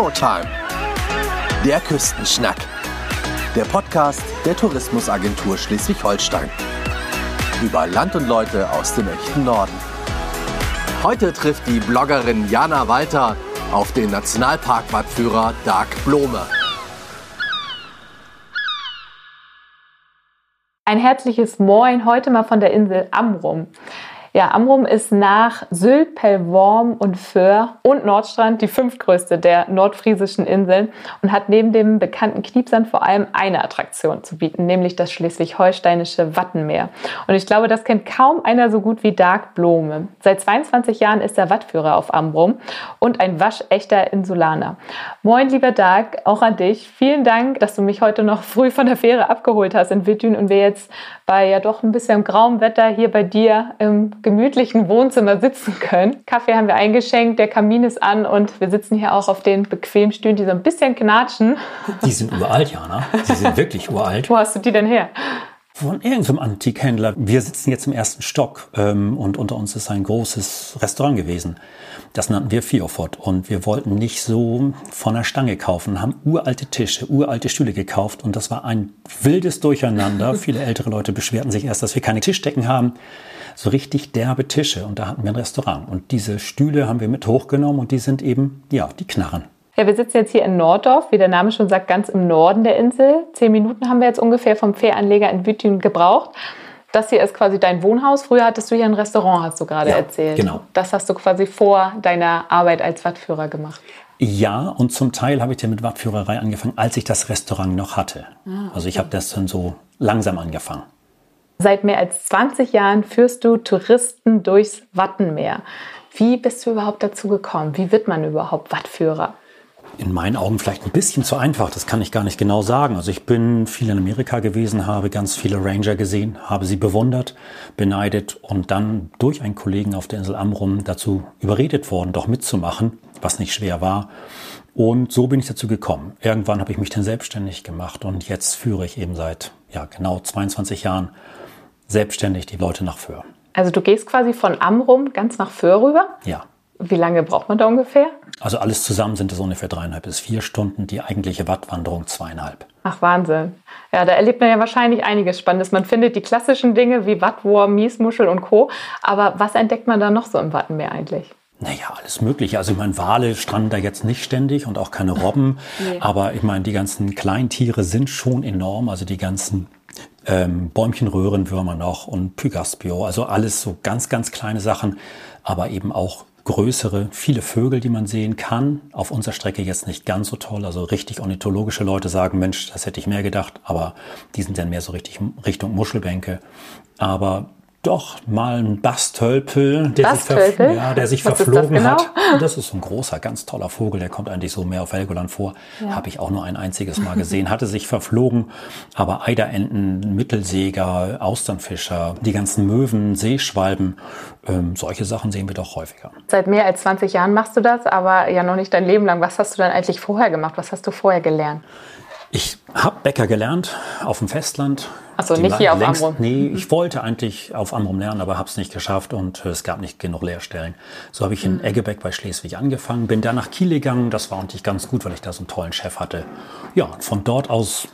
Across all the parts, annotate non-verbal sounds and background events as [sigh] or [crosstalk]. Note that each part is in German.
Showtime. Der Küstenschnack. Der Podcast der Tourismusagentur Schleswig-Holstein. Über Land und Leute aus dem echten Norden. Heute trifft die Bloggerin Jana Walter auf den Nationalparkwattführer Dark Blome. Ein herzliches Moin heute mal von der Insel Amrum. Ja, Amrum ist nach Sylt, Pellworm und Föhr und Nordstrand die fünftgrößte der nordfriesischen Inseln und hat neben dem bekannten Kniepsand vor allem eine Attraktion zu bieten, nämlich das schleswig-holsteinische Wattenmeer. Und ich glaube, das kennt kaum einer so gut wie Dark Blome. Seit 22 Jahren ist er Wattführer auf Amrum und ein waschechter Insulaner. Moin, lieber Dark, auch an dich. Vielen Dank, dass du mich heute noch früh von der Fähre abgeholt hast in Wittün und wir jetzt bei ja doch ein bisschen grauem Wetter hier bei dir im gemütlichen Wohnzimmer sitzen können. Kaffee haben wir eingeschenkt, der Kamin ist an und wir sitzen hier auch auf den bequemen Stühlen, die so ein bisschen knatschen. Die sind uralt, Jana. Die sind wirklich uralt. Wo hast du die denn her? Von irgendeinem Antikhändler. Wir sitzen jetzt im ersten Stock ähm, und unter uns ist ein großes Restaurant gewesen. Das nannten wir Fiofort und wir wollten nicht so von der Stange kaufen, haben uralte Tische, uralte Stühle gekauft und das war ein wildes Durcheinander. [laughs] Viele ältere Leute beschwerten sich erst, dass wir keine Tischdecken haben so richtig derbe Tische und da hatten wir ein Restaurant. Und diese Stühle haben wir mit hochgenommen und die sind eben, ja, die Knarren. Ja, wir sitzen jetzt hier in Norddorf, wie der Name schon sagt, ganz im Norden der Insel. Zehn Minuten haben wir jetzt ungefähr vom Fähranleger in Wütjen gebraucht. Das hier ist quasi dein Wohnhaus. Früher hattest du hier ein Restaurant, hast du gerade ja, erzählt. Genau. Das hast du quasi vor deiner Arbeit als Wattführer gemacht. Ja, und zum Teil habe ich ja mit Wattführerei angefangen, als ich das Restaurant noch hatte. Ah, okay. Also ich habe das dann so langsam angefangen. Seit mehr als 20 Jahren führst du Touristen durchs Wattenmeer. Wie bist du überhaupt dazu gekommen? Wie wird man überhaupt Wattführer? In meinen Augen vielleicht ein bisschen zu einfach, das kann ich gar nicht genau sagen. Also ich bin viel in Amerika gewesen, habe ganz viele Ranger gesehen, habe sie bewundert, beneidet und dann durch einen Kollegen auf der Insel Amrum dazu überredet worden, doch mitzumachen, was nicht schwer war. Und so bin ich dazu gekommen. Irgendwann habe ich mich dann selbstständig gemacht und jetzt führe ich eben seit ja, genau 22 Jahren selbstständig die Leute nach Föhr. Also du gehst quasi von Amrum ganz nach Föhr rüber? Ja. Wie lange braucht man da ungefähr? Also alles zusammen sind es ungefähr dreieinhalb bis vier Stunden, die eigentliche Wattwanderung zweieinhalb. Ach Wahnsinn. Ja, da erlebt man ja wahrscheinlich einiges Spannendes. Man findet die klassischen Dinge wie Wattwurm, Miesmuschel und Co. Aber was entdeckt man da noch so im Wattenmeer eigentlich? Naja, alles Mögliche. Also ich meine, Wale stranden da jetzt nicht ständig und auch keine Robben. nee. Aber ich meine, die ganzen Kleintiere sind schon enorm. Also die ganzen ähm, Bäumchenröhrenwürmer noch und Pygaspio, also alles so ganz, ganz kleine Sachen, aber eben auch größere, viele Vögel, die man sehen kann. Auf unserer Strecke jetzt nicht ganz so toll. Also richtig ornithologische Leute sagen, Mensch, das hätte ich mehr gedacht, aber die sind dann mehr so richtig Richtung Muschelbänke. Aber doch, mal ein Bastölpel, der sich, ja, der sich verflogen genau? hat. Das ist ein großer, ganz toller Vogel, der kommt eigentlich so mehr auf Helgoland vor. Ja. Habe ich auch nur ein einziges Mal gesehen. Hatte sich verflogen, aber Eiderenten, Mittelseeger, Austernfischer, die ganzen Möwen, Seeschwalben, ähm, solche Sachen sehen wir doch häufiger. Seit mehr als 20 Jahren machst du das, aber ja noch nicht dein Leben lang. Was hast du dann eigentlich vorher gemacht? Was hast du vorher gelernt? Ich habe Bäcker gelernt auf dem Festland. Achso, nicht hier auf längst, Amrum? Nee, ich wollte eigentlich auf Amrum lernen, aber habe es nicht geschafft und es gab nicht genug Lehrstellen. So habe ich in mhm. Eggebeck bei Schleswig angefangen, bin dann nach Kiel gegangen. Das war eigentlich ganz gut, weil ich da so einen tollen Chef hatte. Ja, von dort aus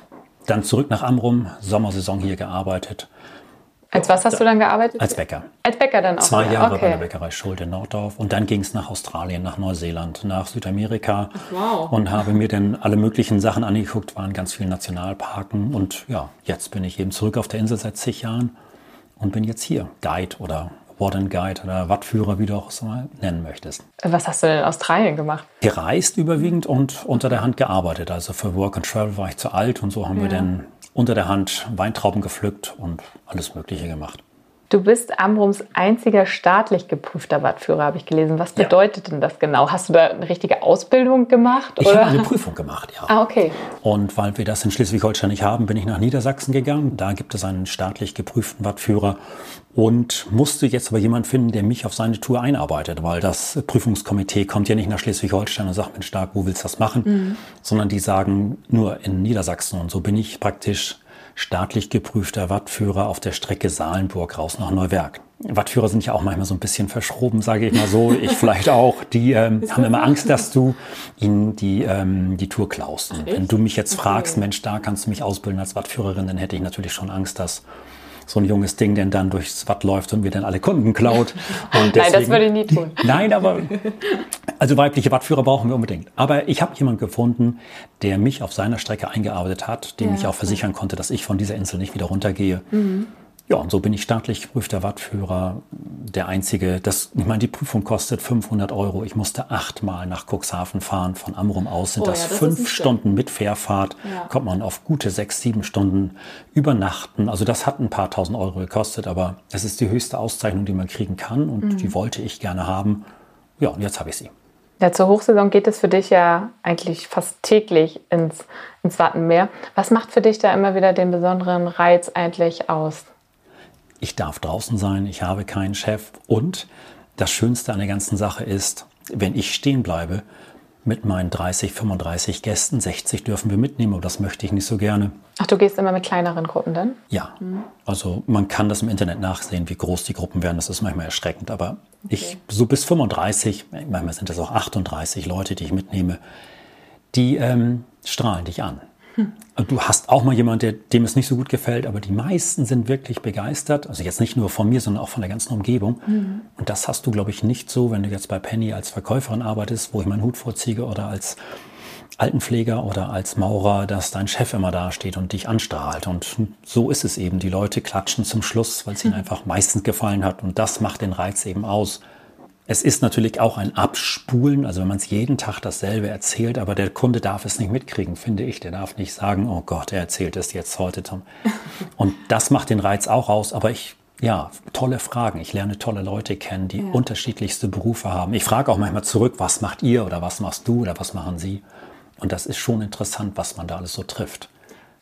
dann zurück nach Amrum, Sommersaison hier gearbeitet. Als was hast du dann gearbeitet? Als Bäcker. Als Bäcker dann auch? Zwei Jahre okay. bei der Bäckerei Schuld in Norddorf. Und dann ging es nach Australien, nach Neuseeland, nach Südamerika. wow. Und habe mir dann alle möglichen Sachen angeguckt, waren ganz viele Nationalparken. Und ja, jetzt bin ich eben zurück auf der Insel seit zig Jahren und bin jetzt hier Guide oder Warden Guide oder Wattführer, wie du auch es mal nennen möchtest. Was hast du denn in Australien gemacht? Gereist überwiegend und unter der Hand gearbeitet. Also für Work and Travel war ich zu alt und so haben ja. wir dann unter der Hand Weintrauben gepflückt und alles Mögliche gemacht. Du bist Amrums einziger staatlich geprüfter Wattführer, habe ich gelesen. Was bedeutet ja. denn das genau? Hast du da eine richtige Ausbildung gemacht? Ich habe eine Prüfung gemacht, ja. Ah, okay. Und weil wir das in Schleswig-Holstein nicht haben, bin ich nach Niedersachsen gegangen. Da gibt es einen staatlich geprüften Wattführer und musste jetzt aber jemand finden, der mich auf seine Tour einarbeitet, weil das Prüfungskomitee kommt ja nicht nach Schleswig-Holstein und sagt, Mensch, Stark, wo willst du das machen? Mhm. Sondern die sagen nur in Niedersachsen. Und so bin ich praktisch staatlich geprüfter Wattführer auf der Strecke Salenburg raus nach Neuwerk. Wattführer sind ja auch manchmal so ein bisschen verschroben, sage ich mal so. Ich [laughs] vielleicht auch. Die ähm, haben immer Angst, dass du ihnen die, ähm, die Tour klaust. Und wenn du mich jetzt fragst, Mensch, da kannst du mich ausbilden als Wattführerin, dann hätte ich natürlich schon Angst, dass so ein junges Ding denn dann durchs Watt läuft und mir dann alle Kunden klaut. Deswegen, [laughs] nein, das würde ich nie tun. [laughs] Nein, aber also weibliche Wattführer brauchen wir unbedingt. Aber ich habe jemanden gefunden, der mich auf seiner Strecke eingearbeitet hat, dem ja, ich auch versichern konnte, dass ich von dieser Insel nicht wieder runtergehe. Mhm. Ja, und so bin ich staatlich geprüfter Wattführer. Der einzige, das, ich meine, die Prüfung kostet 500 Euro. Ich musste achtmal nach Cuxhaven fahren. Von Amrum aus sind oh, das, ja, das fünf Stunden mit Fährfahrt. Ja. Kommt man auf gute sechs, sieben Stunden übernachten. Also das hat ein paar tausend Euro gekostet, aber es ist die höchste Auszeichnung, die man kriegen kann und mhm. die wollte ich gerne haben. Ja, und jetzt habe ich sie. Ja, zur Hochsaison geht es für dich ja eigentlich fast täglich ins, ins Wattenmeer. Was macht für dich da immer wieder den besonderen Reiz eigentlich aus? Ich darf draußen sein, ich habe keinen Chef und das Schönste an der ganzen Sache ist, wenn ich stehen bleibe mit meinen 30, 35 Gästen, 60 dürfen wir mitnehmen, aber das möchte ich nicht so gerne. Ach, du gehst immer mit kleineren Gruppen dann? Ja, mhm. also man kann das im Internet nachsehen, wie groß die Gruppen werden, das ist manchmal erschreckend, aber okay. ich so bis 35, manchmal sind das auch 38 Leute, die ich mitnehme, die ähm, strahlen dich an. Hm. Du hast auch mal jemanden, der, dem es nicht so gut gefällt, aber die meisten sind wirklich begeistert. Also jetzt nicht nur von mir, sondern auch von der ganzen Umgebung. Mhm. Und das hast du, glaube ich, nicht so, wenn du jetzt bei Penny als Verkäuferin arbeitest, wo ich meinen Hut vorziehe oder als Altenpfleger oder als Maurer, dass dein Chef immer da steht und dich anstrahlt. Und so ist es eben. Die Leute klatschen zum Schluss, weil es ihnen [laughs] einfach meistens gefallen hat. Und das macht den Reiz eben aus. Es ist natürlich auch ein Abspulen, also wenn man es jeden Tag dasselbe erzählt, aber der Kunde darf es nicht mitkriegen, finde ich. Der darf nicht sagen, oh Gott, er erzählt es jetzt heute, Tom. [laughs] Und das macht den Reiz auch aus, aber ich, ja, tolle Fragen. Ich lerne tolle Leute kennen, die ja. unterschiedlichste Berufe haben. Ich frage auch manchmal zurück, was macht ihr oder was machst du oder was machen sie? Und das ist schon interessant, was man da alles so trifft.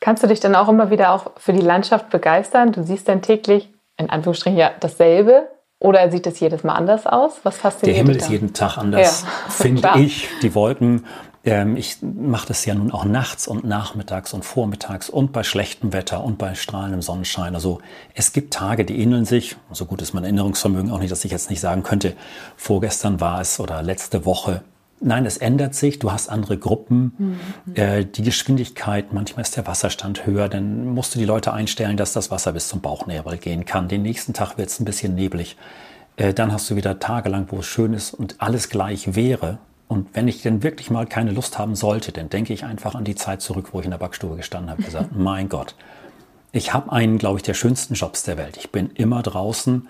Kannst du dich dann auch immer wieder auch für die Landschaft begeistern? Du siehst dann täglich, in Anführungsstrichen, ja, dasselbe oder sieht es jedes Mal anders aus? Was fasziniert Der Himmel ist jeden Tag anders, ja, [laughs] finde ich. Die Wolken. Ähm, ich mache das ja nun auch nachts und nachmittags und vormittags und bei schlechtem Wetter und bei strahlendem Sonnenschein. Also es gibt Tage, die ähneln sich. So gut ist mein Erinnerungsvermögen auch nicht, dass ich jetzt nicht sagen könnte, vorgestern war es oder letzte Woche. Nein, es ändert sich. Du hast andere Gruppen. Mhm. Äh, die Geschwindigkeit, manchmal ist der Wasserstand höher. Dann musst du die Leute einstellen, dass das Wasser bis zum Bauchnebel gehen kann. Den nächsten Tag wird es ein bisschen neblig. Äh, dann hast du wieder Tage lang, wo es schön ist und alles gleich wäre. Und wenn ich denn wirklich mal keine Lust haben sollte, dann denke ich einfach an die Zeit zurück, wo ich in der Backstube gestanden habe und gesagt, [laughs] mein Gott, ich habe einen, glaube ich, der schönsten Jobs der Welt. Ich bin immer draußen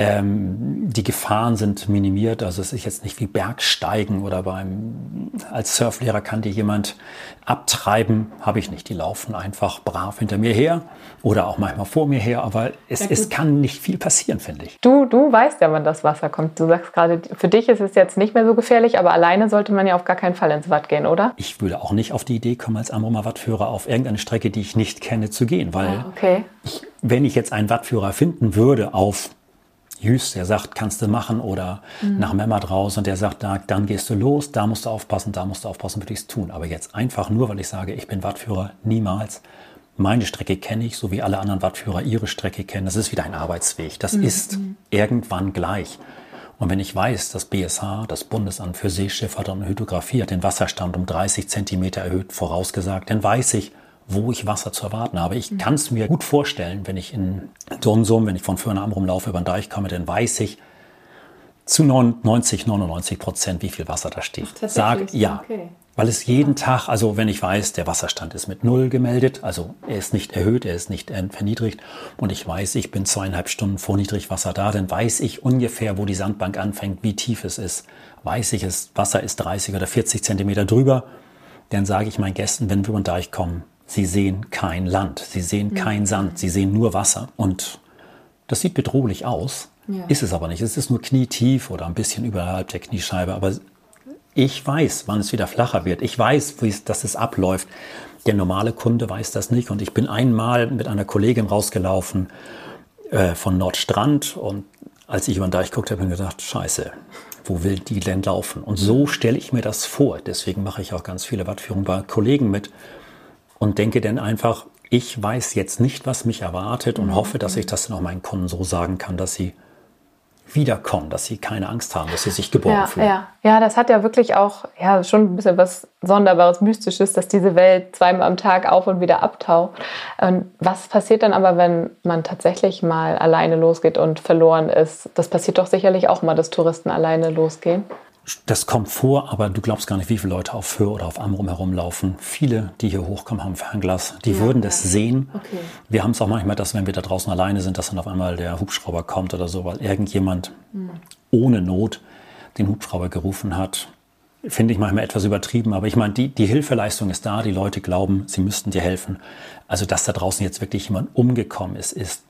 ähm, die Gefahren sind minimiert. Also es ist jetzt nicht wie Bergsteigen oder beim als Surflehrer kann dir jemand abtreiben. Habe ich nicht. Die laufen einfach brav hinter mir her oder auch manchmal vor mir her. Aber es, es kann nicht viel passieren, finde ich. Du, du weißt ja, wann das Wasser kommt. Du sagst gerade, für dich ist es jetzt nicht mehr so gefährlich, aber alleine sollte man ja auf gar keinen Fall ins Watt gehen, oder? Ich würde auch nicht auf die Idee kommen, als Amrumer Wattführer auf irgendeine Strecke, die ich nicht kenne, zu gehen, weil ah, okay. ich, wenn ich jetzt einen Wattführer finden würde auf Jüst, der sagt, kannst du machen oder mhm. nach Memmert raus und der sagt, da, dann gehst du los, da musst du aufpassen, da musst du aufpassen, würde ich es tun. Aber jetzt einfach nur, weil ich sage, ich bin Wattführer, niemals. Meine Strecke kenne ich, so wie alle anderen Wattführer ihre Strecke kennen. Das ist wieder ein Arbeitsweg. Das mhm. ist irgendwann gleich. Und wenn ich weiß, dass BSH, das Bundesamt für Seeschifffahrt und Hydrographie, hat den Wasserstand um 30 Zentimeter erhöht vorausgesagt, dann weiß ich, wo ich Wasser zu erwarten habe. Ich mhm. kann es mir gut vorstellen, wenn ich in Donsum, wenn ich von am rumlaufe, über den Deich komme, dann weiß ich zu 90, 99 Prozent, wie viel Wasser da steht. Ach, Sag ja. Okay. Weil es jeden Tag, also wenn ich weiß, der Wasserstand ist mit Null gemeldet, also er ist nicht erhöht, er ist nicht verniedrigt und ich weiß, ich bin zweieinhalb Stunden vor Niedrigwasser da, dann weiß ich ungefähr, wo die Sandbank anfängt, wie tief es ist. Weiß ich, das Wasser ist 30 oder 40 Zentimeter drüber, dann sage ich meinen Gästen, wenn wir über den Deich kommen, Sie sehen kein Land, sie sehen kein Sand, sie sehen nur Wasser. Und das sieht bedrohlich aus, ja. ist es aber nicht. Es ist nur knietief oder ein bisschen überhalb der Kniescheibe. Aber ich weiß, wann es wieder flacher wird. Ich weiß, wie es, dass es abläuft. Der normale Kunde weiß das nicht. Und ich bin einmal mit einer Kollegin rausgelaufen äh, von Nordstrand. Und als ich über den Deich guckte, habe ich mir gedacht, scheiße, wo will die denn laufen? Und so stelle ich mir das vor. Deswegen mache ich auch ganz viele Wattführungen bei Kollegen mit und denke dann einfach, ich weiß jetzt nicht, was mich erwartet und mhm. hoffe, dass ich das dann auch meinen Kunden so sagen kann, dass sie wiederkommen, dass sie keine Angst haben, dass sie sich geborgen ja, fühlen. Ja. ja, das hat ja wirklich auch ja, schon ein bisschen was Sonderbares, Mystisches, dass diese Welt zweimal am Tag auf und wieder abtaucht. Und was passiert dann aber, wenn man tatsächlich mal alleine losgeht und verloren ist? Das passiert doch sicherlich auch mal, dass Touristen alleine losgehen. Das kommt vor, aber du glaubst gar nicht, wie viele Leute auf Föhr oder auf Amrum herumlaufen. Viele, die hier hochkommen, haben Fernglas. Die ja, würden das ja. sehen. Okay. Wir haben es auch manchmal, dass wenn wir da draußen alleine sind, dass dann auf einmal der Hubschrauber kommt oder so, weil irgendjemand mhm. ohne Not den Hubschrauber gerufen hat. Finde ich manchmal etwas übertrieben, aber ich meine, die, die Hilfeleistung ist da, die Leute glauben, sie müssten dir helfen. Also, dass da draußen jetzt wirklich jemand umgekommen ist, ist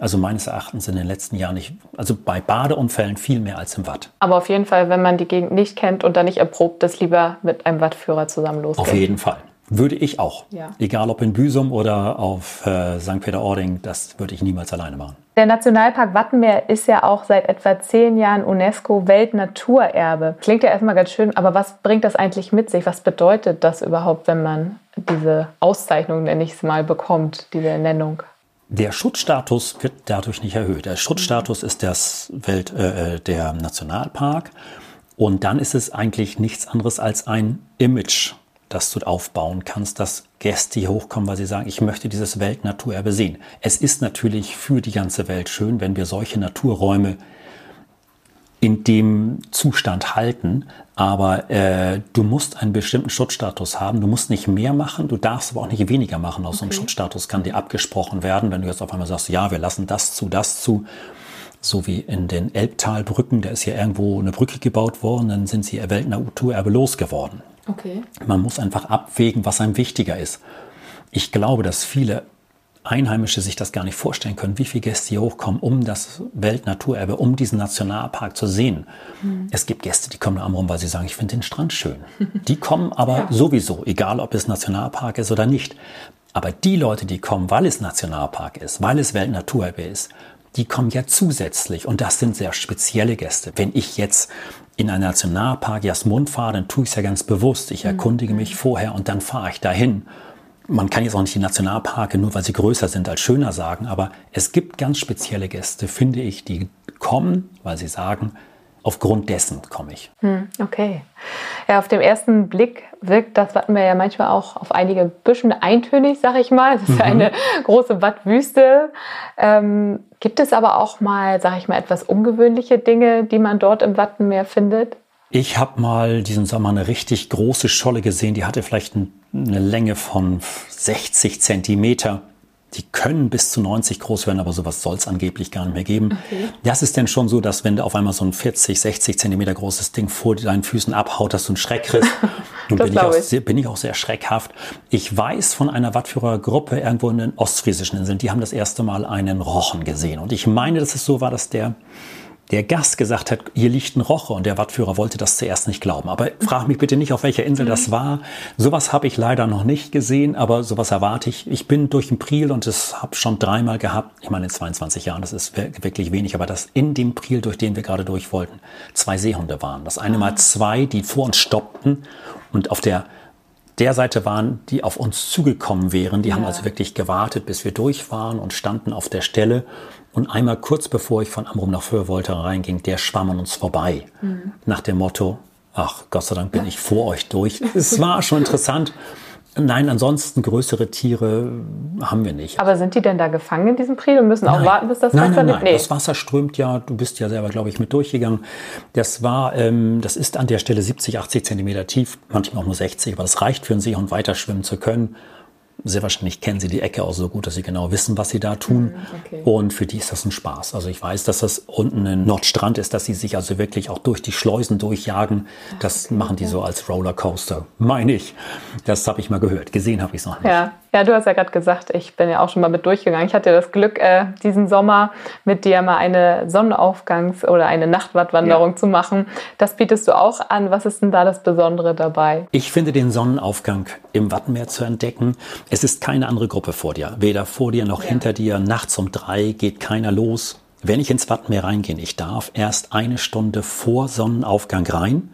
also meines Erachtens in den letzten Jahren nicht, also bei Badeunfällen viel mehr als im Watt. Aber auf jeden Fall, wenn man die Gegend nicht kennt und da nicht erprobt ist, lieber mit einem Wattführer zusammen losgehen. Auf jeden Fall. Würde ich auch. Ja. Egal ob in Büsum oder auf äh, St. Peter-Ording, das würde ich niemals alleine machen. Der Nationalpark Wattenmeer ist ja auch seit etwa zehn Jahren UNESCO Weltnaturerbe. Klingt ja erstmal ganz schön, aber was bringt das eigentlich mit sich? Was bedeutet das überhaupt, wenn man diese Auszeichnung, nenne ich es mal, bekommt, diese Nennung? Der Schutzstatus wird dadurch nicht erhöht. Der Schutzstatus ist das Welt, äh, äh, der Nationalpark. Und dann ist es eigentlich nichts anderes als ein Image, das du aufbauen kannst, dass Gäste hier hochkommen, weil sie sagen, ich möchte dieses Weltnaturerbe sehen. Es ist natürlich für die ganze Welt schön, wenn wir solche Naturräume in dem Zustand halten, aber äh, du musst einen bestimmten Schutzstatus haben. Du musst nicht mehr machen, du darfst aber auch nicht weniger machen. Aus okay. so einem Schutzstatus kann dir abgesprochen werden, wenn du jetzt auf einmal sagst, ja, wir lassen das zu, das zu. So wie in den Elbtalbrücken, da ist ja irgendwo eine Brücke gebaut worden, dann sind sie Weltnaturerbe losgeworden. Okay. Man muss einfach abwägen, was einem wichtiger ist. Ich glaube, dass viele Einheimische sich das gar nicht vorstellen können, wie viele Gäste hier hochkommen, um das Weltnaturerbe, um diesen Nationalpark zu sehen. Mhm. Es gibt Gäste, die kommen am Rum, weil sie sagen, ich finde den Strand schön. [laughs] Die kommen aber ja. sowieso, egal ob es Nationalpark ist oder nicht. Aber die Leute, die kommen, weil es Nationalpark ist, weil es Weltnaturerbe ist, die kommen ja zusätzlich und das sind sehr spezielle Gäste. Wenn ich jetzt in einen Nationalpark Jasmund fahre, dann tue ich es ja ganz bewusst. Ich mhm. erkundige mich vorher und dann fahre ich dahin man kann jetzt auch nicht die Nationalparke nur weil sie größer sind als schöner sagen, aber es gibt ganz spezielle Gäste, finde ich, die kommen, weil sie sagen, aufgrund dessen komme ich. Hm, okay. Ja, auf den ersten Blick wirkt das Wattenmeer ja manchmal auch auf einige Büschen eintönig, sag ich mal. Es ist mhm. eine große Wattwüste. Ähm, gibt es aber auch mal, sag ich mal, etwas ungewöhnliche Dinge, die man dort im Wattenmeer findet? Ich habe mal diesen Sommer eine richtig große Scholle gesehen, die hatte vielleicht eine Länge von 60 Zentimeter. Die können bis zu 90 groß werden, aber sowas soll es angeblich gar nicht mehr geben. Okay. Das ist denn schon so, dass wenn du auf einmal so ein 40, 60 Zentimeter großes Ding vor deinen Füßen abhaut, dass du einen Schreck kriegst. [laughs] Und bin ich, auch sehr, bin ich auch sehr schreckhaft. Ich weiß von einer Wattführergruppe irgendwo in den ostfriesischen Inseln, die haben das erste Mal einen Rochen gesehen. Und ich meine, dass es so war, dass der der Gast gesagt hat, hier liegt ein Roche und der Wattführer wollte das zuerst nicht glauben. Aber frag mich bitte nicht, auf welcher Insel das mhm. war. Sowas habe ich leider noch nicht gesehen, aber sowas erwarte ich. Ich bin durch den Priel und das habe schon dreimal gehabt. Ich meine, in 22 Jahren, das ist wirklich wenig, aber dass in dem Priel, durch den wir gerade durch wollten, zwei Seehunde waren. Das eine Mal ah. zwei, die vor uns stoppten und auf der der Seite waren, die auf uns zugekommen wären. Die ja. haben also wirklich gewartet, bis wir durch waren und standen auf der Stelle. Und einmal kurz bevor ich von Amrum nach Föhr wollte reinging, der schwamm an uns vorbei. Mhm. Nach dem Motto, ach Gott sei Dank bin ich vor euch durch. [laughs] Es war schon interessant. Nein, ansonsten größere Tiere haben wir nicht. Aber sind die denn da gefangen in diesem Priel und müssen auch warten, bis das nein, Wasser nein, nein. Nee. Das Wasser strömt ja, du bist ja selber, glaube ich, mit durchgegangen. Das war, ähm, das ist an der Stelle 70, 80 Zentimeter tief, manchmal auch nur 60, aber das reicht für einen Seehund weiter schwimmen zu können sehr wahrscheinlich kennen sie die Ecke auch so gut, dass sie genau wissen, was sie da tun. Mhm, okay. Und für die ist das ein Spaß. Also ich weiß, dass das unten ein Nordstrand ist, dass sie sich also wirklich auch durch die Schleusen durchjagen. Das okay, machen die so als Rollercoaster, meine ich. Das habe ich mal gehört. Gesehen habe ich es noch nicht. Ja. Ja, du hast ja gerade gesagt, ich bin ja auch schon mal mit durchgegangen. Ich hatte das Glück, äh, diesen Sommer mit dir mal eine Sonnenaufgangs- oder eine Nachtwattwanderung ja. zu machen. Das bietest du auch an. Was ist denn da das Besondere dabei? Ich finde den Sonnenaufgang im Wattenmeer zu entdecken. Es ist keine andere Gruppe vor dir. Weder vor dir noch ja. hinter dir. Nachts um drei geht keiner los. Wenn ich ins Wattenmeer reingehe, ich darf erst eine Stunde vor Sonnenaufgang rein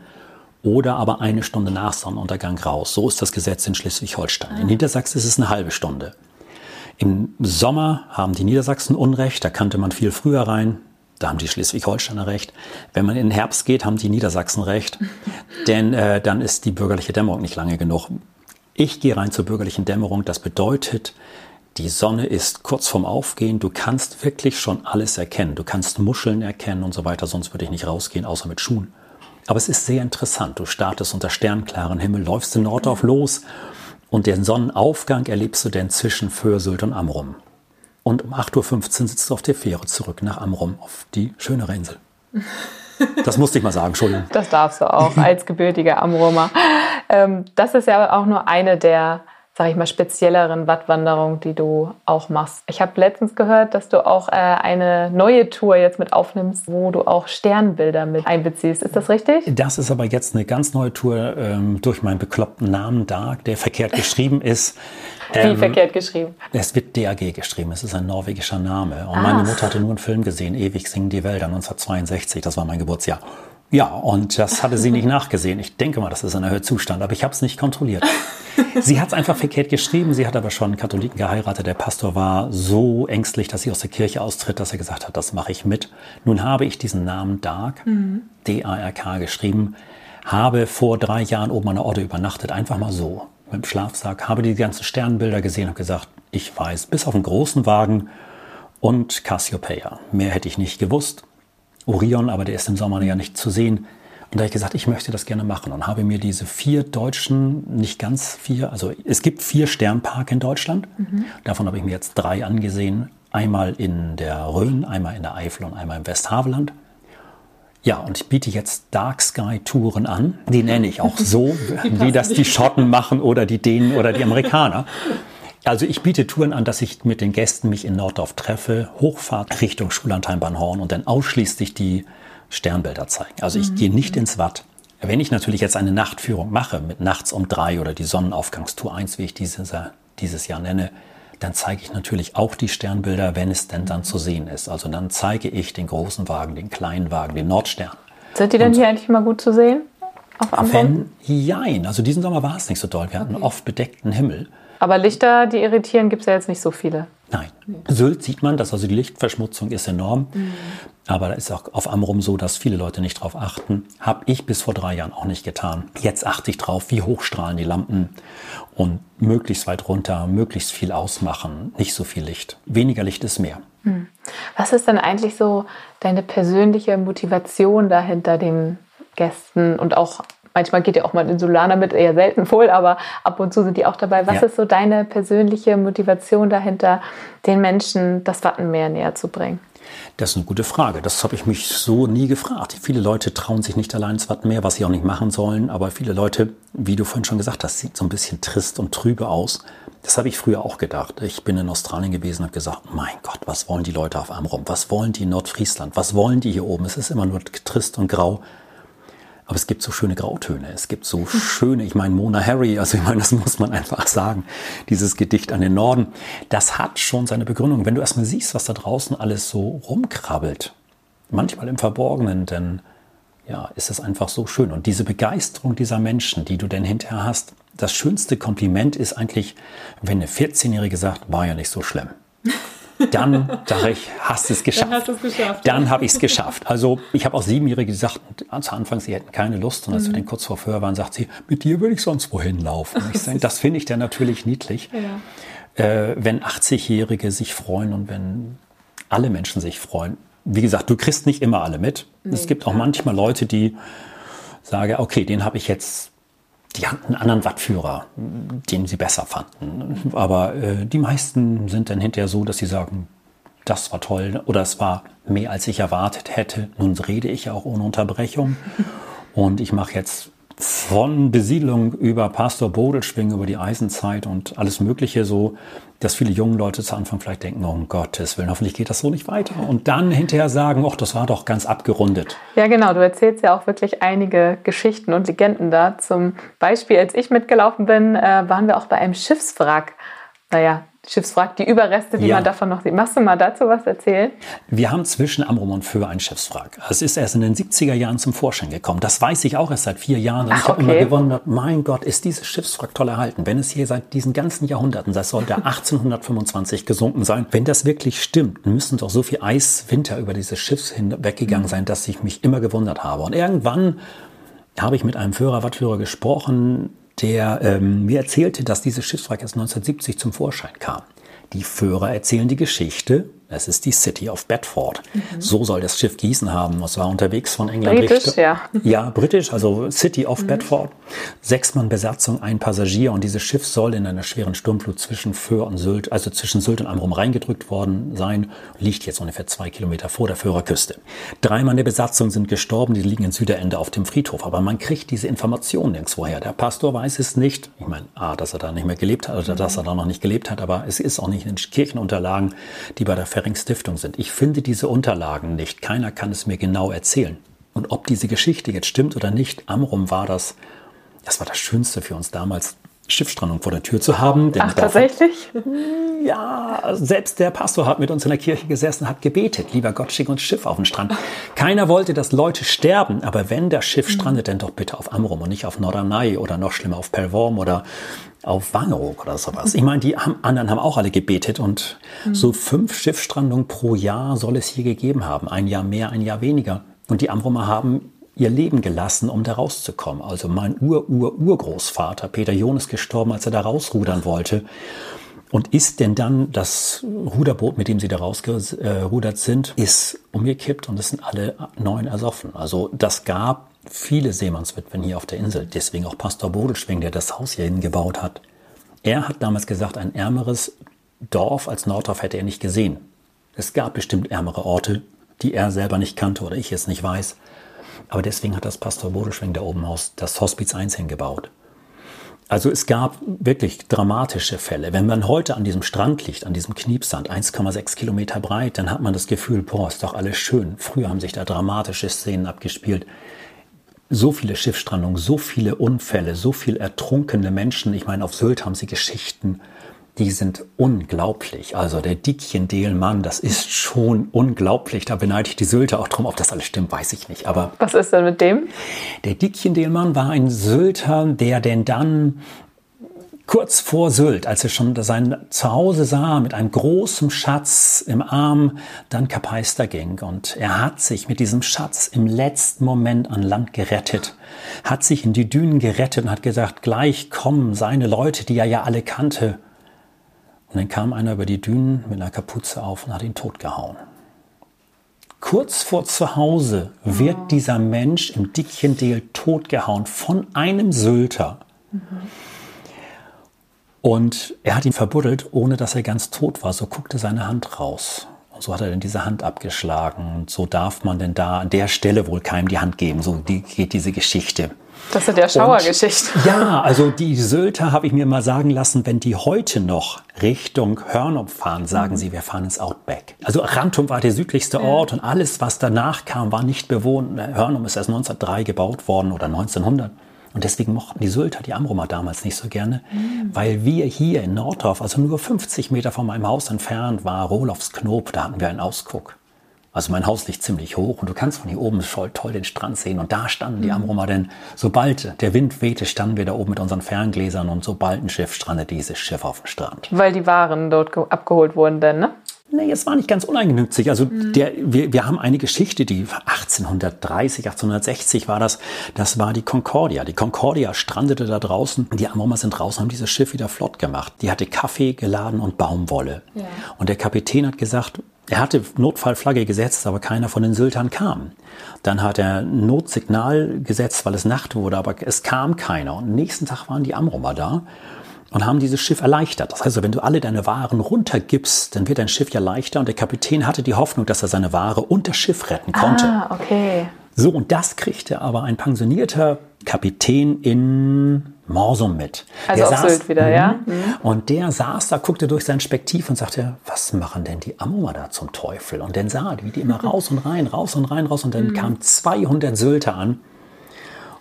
oder aber eine Stunde nach Sonnenuntergang raus. So ist das Gesetz in Schleswig-Holstein. In Niedersachsen ist es eine halbe Stunde. Im Sommer haben die Niedersachsen Unrecht, da kannte man viel früher rein. Da haben die Schleswig-Holsteiner recht. Wenn man in den Herbst geht, haben die Niedersachsen recht. [laughs] Denn äh, dann ist die bürgerliche Dämmerung nicht lange genug. Ich gehe rein zur bürgerlichen Dämmerung. Das bedeutet, die Sonne ist kurz vorm Aufgehen. Du kannst wirklich schon alles erkennen. Du kannst Muscheln erkennen und so weiter. Sonst würde ich nicht rausgehen, außer mit Schuhen. Aber es ist sehr interessant. Du startest unter sternklaren Himmel, läufst in Norddorf los und den Sonnenaufgang erlebst du denn zwischen Föhrsylt und Amrum. Und um 8.15 Uhr sitzt du auf der Fähre zurück nach Amrum auf die schönere Insel. Das musste ich mal sagen, Entschuldigung. Das darfst du auch als gebürtiger Amrumer. Ähm, das ist ja auch nur eine der sage ich mal, spezielleren Wattwanderung, die du auch machst. Ich habe letztens gehört, dass du auch äh, eine neue Tour jetzt mit aufnimmst, wo du auch Sternbilder mit einbeziehst. Ist das richtig? Das ist aber jetzt eine ganz neue Tour ähm, durch meinen bekloppten Namen Dark, der verkehrt geschrieben ist. [laughs] Ähm, Wie verkehrt geschrieben? Es wird DAG geschrieben. Es ist ein norwegischer Name. Und Ach. meine Mutter hatte nur einen Film gesehen, Ewig singen die Wälder, 1962. Das war mein Geburtsjahr. Ja, und das hatte sie nicht nachgesehen. Ich denke mal, das ist ein erhöhter Zustand, aber ich habe es nicht kontrolliert. sie hat es einfach verkehrt geschrieben. Sie hat aber schon einen Katholiken geheiratet. Der Pastor war so ängstlich, dass sie aus der Kirche austritt, dass er gesagt hat, das mache ich mit. Nun habe ich diesen Namen Dark, mhm. D-A-R-K geschrieben, habe vor drei Jahren oben an der Orte übernachtet, einfach mal so, mit dem Schlafsack, habe die ganzen Sternbilder gesehen und gesagt, ich weiß, bis auf einen großen Wagen und Cassiopeia. Mehr hätte ich nicht gewusst. Orion, aber der ist im Sommer ja nicht zu sehen. Und da habe ich gesagt, ich möchte das gerne machen und habe mir diese vier deutschen, nicht ganz vier, also es gibt vier Sternparke in Deutschland. Mhm. Davon habe ich mir jetzt drei angesehen. Einmal in der Rhön, einmal in der Eifel und einmal im Westhaveland. Ja, und ich biete jetzt Dark Sky Touren an. Die nenne ich auch [laughs] so, wie das die Schotten machen oder die Dänen oder die Amerikaner. [laughs] Also ich biete Touren an, dass ich mit den Gästen mich in Norddorf treffe, Hochfahrt Richtung Schullandheim-Bahnhorn und dann ausschließlich die Sternbilder zeigen. Also ich mhm. gehe nicht ins Watt. Wenn ich natürlich jetzt eine Nachtführung mache, mit nachts um drei oder die Sonnenaufgangstour 1, wie ich dieses, dieses Jahr nenne, dann zeige ich natürlich auch die Sternbilder, wenn es denn dann zu sehen ist. Also dann zeige ich den großen Wagen, den kleinen Wagen, den Nordstern. Sind die denn hier eigentlich mal gut zu sehen? Auf Amrum? Wenn, jein. Also diesen Sommer war es nicht so doll. Wir hatten okay. oft bedeckten Himmel. Aber Lichter, die irritieren, gibt es ja jetzt nicht so viele. Nein. Sylt sieht man, dass also die Lichtverschmutzung ist enorm. Mhm. Aber da ist auch auf Amrum so, dass viele Leute nicht drauf achten. Habe ich bis vor drei Jahren auch nicht getan. Jetzt achte ich drauf, wie hoch strahlen die Lampen und möglichst weit runter, möglichst viel ausmachen, nicht so viel Licht. Weniger Licht ist mehr. Mhm. Was ist denn eigentlich so deine persönliche Motivation dahinter den Gästen und auch Manchmal geht ja auch mal ein Insulaner mit, eher selten wohl, aber ab und zu sind die auch dabei. Was ja. ist so deine persönliche Motivation dahinter, den Menschen das Wattenmeer näher zu bringen? Das ist eine gute Frage. Das habe ich mich so nie gefragt. Viele Leute trauen sich nicht allein ins Wattenmeer, was sie auch nicht machen sollen. Aber viele Leute, wie du vorhin schon gesagt hast, sieht so ein bisschen trist und trübe aus. Das habe ich früher auch gedacht. Ich bin in Australien gewesen und habe gesagt, mein Gott, was wollen die Leute auf Amrum? Was wollen die in Nordfriesland? Was wollen die hier oben? Es ist immer nur trist und grau. Aber es gibt so schöne Grautöne. Es gibt so schöne, ich meine, Mona Harry, also ich meine, das muss man einfach sagen. Dieses Gedicht an den Norden, das hat schon seine Begründung. Wenn du erstmal siehst, was da draußen alles so rumkrabbelt, manchmal im Verborgenen, denn ja, ist es einfach so schön. Und diese Begeisterung dieser Menschen, die du denn hinterher hast, das schönste Kompliment ist eigentlich, wenn eine 14-Jährige sagt, war ja nicht so schlimm dann sage ich, hast es geschafft. Dann hast du es geschafft. Dann habe ich es geschafft. Also ich habe auch Siebenjährige gesagt, zu Anfang, sie hätten keine Lust. Und als mhm. wir dann kurz vor Föhr waren, sagt sie, mit dir würde ich sonst wohin laufen. Ich sage, das finde ich dann natürlich niedlich. Ja. Äh, wenn 80-Jährige sich freuen und wenn alle Menschen sich freuen. Wie gesagt, du kriegst nicht immer alle mit. Nee, es gibt klar. auch manchmal Leute, die sagen, okay, den habe ich jetzt die hatten einen anderen Wattführer, den sie besser fanden. Aber äh, die meisten sind dann hinterher so, dass sie sagen, das war toll oder es war mehr, als ich erwartet hätte. Nun rede ich auch ohne Unterbrechung und ich mache jetzt von Besiedlung über Pastor Bodelschwing, über die Eisenzeit und alles Mögliche so, dass viele junge Leute zu Anfang vielleicht denken, oh, um Gottes Willen, hoffentlich geht das so nicht weiter. Und dann hinterher sagen, ach, das war doch ganz abgerundet. Ja, genau. Du erzählst ja auch wirklich einige Geschichten und Legenden da. Zum Beispiel, als ich mitgelaufen bin, äh, waren wir auch bei einem Schiffswrack. Naja, Schiffswrack, die Überreste, die Ja. man davon noch sieht. Machst du mal dazu was erzählen? Wir haben zwischen Amrum und Föhr ein Schiffswrack. Es ist erst in den 70er Jahren zum Vorschein gekommen. Das weiß ich auch erst seit vier Jahren. Und Ach, ich habe okay. immer gewundert, mein Gott, ist dieses Schiffswrack toll erhalten. Wenn es hier seit diesen ganzen Jahrhunderten, das sollte [laughs] 1825 gesunken sein. Wenn das wirklich stimmt, müssen doch so viel Eiswinter über dieses Schiff hinweggegangen sein, dass ich mich immer gewundert habe. Und irgendwann habe ich mit einem Führer, Wattführer gesprochen, der ähm, mir erzählte, dass dieses Schiffswrack erst 1970 zum Vorschein kam. Die Führer erzählen die Geschichte. Es ist die City of Bedford. So soll das Schiff gießen haben. Es war unterwegs von England. Britisch, Richtung- ja. Ja, britisch, also City of Bedford. Sechs Mann Besatzung, ein Passagier. Und dieses Schiff soll in einer schweren Sturmflut zwischen Föhr und Sylt, also zwischen Sylt und Amrum reingedrückt worden sein. Liegt jetzt ungefähr zwei Kilometer vor der Föhrer Küste. Drei Mann der Besatzung sind gestorben. Die liegen in Süderende auf dem Friedhof. Aber man kriegt diese Informationen nirgendwo her. Der Pastor weiß es nicht. Ich meine, A, dass er da nicht mehr gelebt hat oder dass er da noch nicht gelebt hat. Aber es ist auch nicht in den Kirchenunterlagen, die bei der Ferring Stiftung sind. Ich finde diese Unterlagen nicht. Keiner kann es mir genau erzählen. Und ob diese Geschichte jetzt stimmt oder nicht, Amrum war das, das war das Schönste für uns damals, Schiffsstrandung vor der Tür zu haben. Ach, tatsächlich? [laughs] ja, selbst der Pastor hat mit uns in der Kirche gesessen, hat gebetet, lieber Gott, schick uns Schiff auf den Strand. Keiner wollte, dass Leute sterben, aber wenn das Schiff strandet, dann doch bitte auf Amrum und nicht auf Norderney oder noch schlimmer auf Pelvorm oder auf Wangerooge oder sowas. Ich meine, die anderen haben auch alle gebetet und so fünf Schiffsstrandungen pro Jahr soll es hier gegeben haben. Ein Jahr mehr, ein Jahr weniger. Und die Amrumer haben ihr Leben gelassen, um da rauszukommen. Also mein Ur-Ur-Urgroßvater Peter John ist gestorben, als er da rausrudern wollte. Und ist denn dann das Ruderboot, mit dem sie da rausgerudert sind, ist umgekippt und es sind alle neun ersoffen. Also das gab viele Seemannswitwen hier auf der Insel. Deswegen auch Pastor Bodelschwing, der das Haus hier hingebaut hat. Er hat damals gesagt, ein ärmeres Dorf als Norddorf hätte er nicht gesehen. Es gab bestimmt ärmere Orte, die er selber nicht kannte oder ich es nicht weiß. Aber deswegen hat das Pastor Bodelschwing da oben Haus das Hospiz 1 hingebaut. Also es gab wirklich dramatische Fälle. Wenn man heute an diesem Strand liegt, an diesem Kniepsand, 1,6 Kilometer breit, dann hat man das Gefühl, boah, ist doch alles schön. Früher haben sich da dramatische Szenen abgespielt. So viele Schiffsstrandungen, so viele Unfälle, so viel ertrunkene Menschen. Ich meine, auf Sylt haben sie Geschichten, die sind unglaublich. Also der Dickchen Dehlmann, das ist schon unglaublich. Da beneide ich die Sylter auch drum. Ob das alles stimmt, weiß ich nicht. Aber Was ist denn mit dem? der Dickchen Dehlmann war ein Sylter, der denn dann kurz vor Sylt, als er schon sein Zuhause sah, mit einem großen Schatz im Arm, dann Kapeister ging. Und er hat sich mit diesem Schatz im letzten Moment an Land gerettet, hat sich in die Dünen gerettet und hat gesagt, gleich kommen seine Leute, die er ja alle kannte. Und dann kam einer über die Dünen mit einer Kapuze auf und hat ihn totgehauen. Kurz vor zu Hause wird dieser Mensch im Dickchendeel totgehauen von einem Sylter. Und er hat ihn verbuddelt, ohne dass er ganz tot war. So guckte seine Hand raus. Und so hat er dann diese Hand abgeschlagen. Und so darf man denn da an der Stelle wohl keinem die Hand geben. So geht diese Geschichte. Das sind ja Schauergeschichten. [laughs] Ja, also die Sylter habe ich mir mal sagen lassen, wenn die heute noch Richtung Hörnum fahren, sagen sie, wir fahren ins Outback. Also Rantum war der südlichste Ort und alles, was danach kam, war nicht bewohnt. Hörnum ist erst 1903 gebaut worden oder 1900. Und deswegen mochten die Sylter die Amrumer damals nicht so gerne, weil wir hier in Nordorf, also nur 50 Meter von meinem Haus entfernt, war Rolofs Knob, da hatten wir einen Ausguck. Also mein Haus liegt ziemlich hoch und du kannst von hier oben toll den Strand sehen. Und da standen die Amrumer, denn sobald der Wind wehte, standen wir da oben mit unseren Ferngläsern und sobald ein Schiff strandet, dieses Schiff auf dem Strand. Weil die Waren dort ge- abgeholt wurden dann, ne? Nee, es war nicht ganz uneigennützig. Also der, wir, wir haben eine Geschichte, die 1830, 1860 war das. Das war die Concordia. Die Concordia strandete da draußen. Die Amrumer sind draußen, haben dieses Schiff wieder flott gemacht. Die hatte Kaffee geladen und Baumwolle. Und der Kapitän hat gesagt, er hatte Notfallflagge gesetzt, aber keiner von den Syltern kam. Dann hat er Notsignal gesetzt, weil es Nacht wurde, aber es kam keiner. Und am nächsten Tag waren die Amrumer da und haben dieses Schiff erleichtert. Das heißt, wenn du alle deine Waren runtergibst, dann wird dein Schiff ja leichter. Und der Kapitän hatte die Hoffnung, dass er seine Ware und das Schiff retten konnte. Ah, okay. So, und das kriegte aber ein pensionierter Kapitän in Morsum mit. Also auf Sylt wieder, ja? Mhm. Und der saß da, guckte durch sein Spektiv und sagte, was machen denn die Amrumer da zum Teufel? Und dann sah er, wie die immer [laughs] raus und rein, raus und rein, raus. Und dann kamen 200 Sylter an.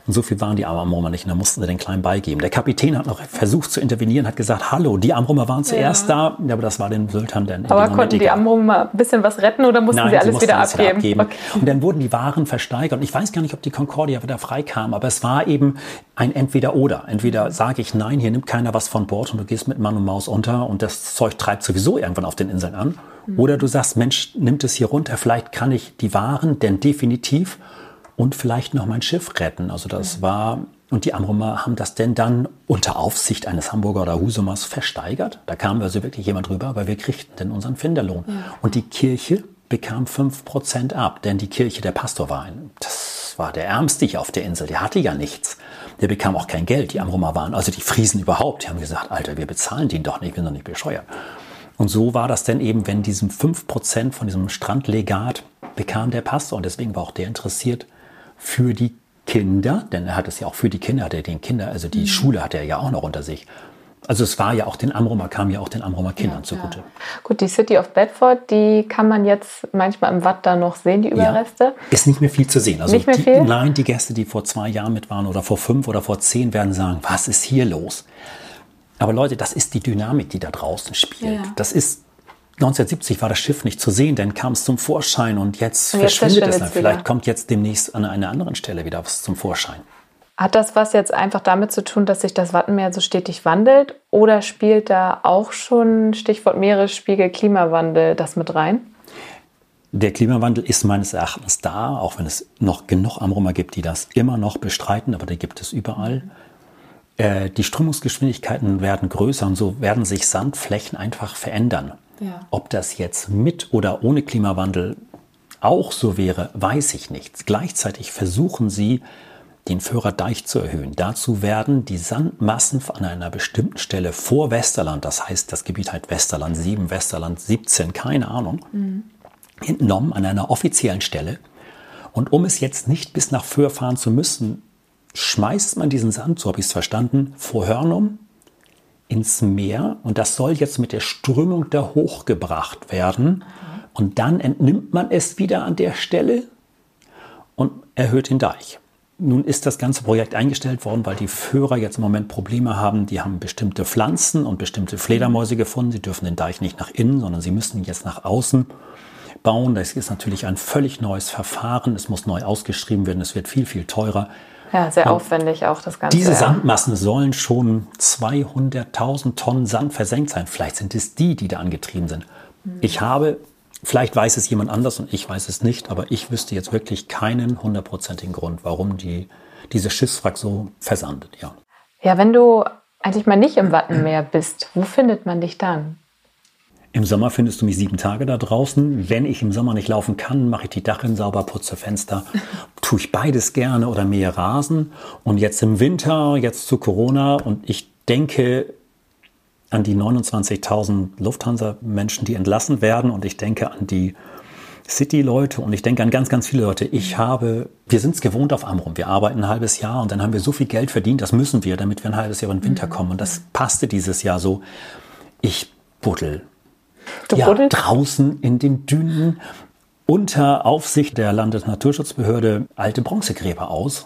Und so viel waren die Amrumer nicht und da mussten sie den Kleinen beigeben. Der Kapitän hat noch versucht zu intervenieren, hat gesagt, hallo, die Amrumer waren zuerst ja. da, aber das war den Sultan dann. Aber konnten die Amrumer ein bisschen was retten oder mussten Nein, sie alles sie wieder, alles abgeben? wieder abgeben? Okay. Und dann wurden die Waren versteigert. Und ich weiß gar nicht, ob die Concordia wieder freikam, aber es war eben ein Entweder-Oder. Entweder sage ich, nein, hier nimmt keiner was von Bord und du gehst mit Mann und Maus unter und das Zeug treibt sowieso irgendwann auf den Inseln an. Mhm. Oder du sagst, Mensch, nimmt es hier runter, vielleicht kann ich die Waren denn definitiv und vielleicht noch mein Schiff retten. Also das war, und die Amrumer haben das denn dann unter Aufsicht eines Hamburger oder Husumers versteigert. Da kam also wirklich jemand rüber, weil wir kriegten denn unseren Finderlohn. Ja. Und die Kirche bekam 5% ab, denn die Kirche, der Pastor war ein, das war der Ärmste hier auf der Insel, der hatte ja nichts. Der bekam auch kein Geld, die Amrumer waren, also die Friesen überhaupt, die haben gesagt, Alter, wir bezahlen den doch nicht, wir sind doch nicht bescheuert. Und so war das denn eben, wenn diesem 5% von diesem Strandlegat bekam der Pastor und deswegen war auch der interessiert, für die Kinder, denn er hat es ja auch für die Kinder, hat er den Kinder, also die mhm. Schule hat er ja auch noch unter sich. Also es war ja auch den Amrumer, kam ja auch den Amrumer Kindern ja, zugute. Ja. Gut, die City of Bedford, die kann man jetzt manchmal im Watt da noch sehen, die Überreste. Ja, ist nicht mehr viel zu sehen. Also nicht mehr die, viel? Nein, die Gäste, die vor zwei Jahren mit waren oder vor fünf oder vor zehn, werden sagen, was ist hier los? Aber Leute, das ist die Dynamik, die da draußen spielt. Das ist 1970 war das Schiff nicht zu sehen, dann kam es zum Vorschein und jetzt, und jetzt verschwindet es dann. Vielleicht kommt jetzt demnächst an einer anderen Stelle wieder was zum Vorschein. Hat das was jetzt einfach damit zu tun, dass sich das Wattenmeer so stetig wandelt oder spielt da auch schon Stichwort Meeresspiegel, Klimawandel das mit rein? Der Klimawandel ist meines Erachtens da, auch wenn es noch genug Amrumer gibt, die das immer noch bestreiten, aber die gibt es überall. Äh, die Strömungsgeschwindigkeiten werden größer und so werden sich Sandflächen einfach verändern. Ja. Ob das jetzt mit oder ohne Klimawandel auch so wäre, weiß ich nicht. Gleichzeitig versuchen sie, den Förderdeich zu erhöhen. Dazu werden die Sandmassen an einer bestimmten Stelle vor Westerland, das heißt das Gebiet halt Westerland 7, Westerland 17, keine Ahnung, mhm. entnommen an einer offiziellen Stelle. Und um es jetzt nicht bis nach Föhr fahren zu müssen, schmeißt man diesen Sand, so habe ich es verstanden, vor Hörnum ins Meer und das soll jetzt mit der Strömung da hochgebracht werden. Und dann entnimmt man es wieder an der Stelle und erhöht den Deich. Nun ist das ganze Projekt eingestellt worden, weil die Führer jetzt im Moment Probleme haben. Die haben bestimmte Pflanzen und bestimmte Fledermäuse gefunden. Sie dürfen den Deich nicht nach innen, sondern sie müssen jetzt nach außen bauen. Das ist natürlich ein völlig neues Verfahren. Es muss neu ausgeschrieben werden. Es wird viel, viel teurer. Ja, sehr aufwendig auch das Ganze. Diese Sandmassen sollen schon 200.000 Tonnen Sand versenkt sein. Vielleicht sind es die, die da angetrieben sind. Mhm. Ich habe, vielleicht weiß es jemand anders und ich weiß es nicht, aber ich wüsste jetzt wirklich keinen hundertprozentigen Grund, warum die, diese Schiffswrack so versandet. Ja. ja, wenn du eigentlich mal nicht im Wattenmeer bist, wo findet man dich dann? Im Sommer findest du mich sieben Tage da draußen. Wenn ich im Sommer nicht laufen kann, mache ich die Dachrinnen sauber, putze Fenster. [laughs] Tue ich beides gerne oder mähe Rasen. Und jetzt im Winter, jetzt zu Corona und ich denke an die 29.000 Lufthansa-Menschen, die entlassen werden und ich denke an die City-Leute und ich denke an ganz, ganz viele Leute. Ich habe, wir sind es gewohnt auf Amrum. Wir arbeiten ein halbes Jahr und dann haben wir so viel Geld verdient, das müssen wir, damit wir ein halbes Jahr in den Winter mhm. kommen. Und das passte dieses Jahr so. Ich buddel Du ja, draußen in den Dünen unter Aufsicht der Landesnaturschutzbehörde alte Bronzegräber aus.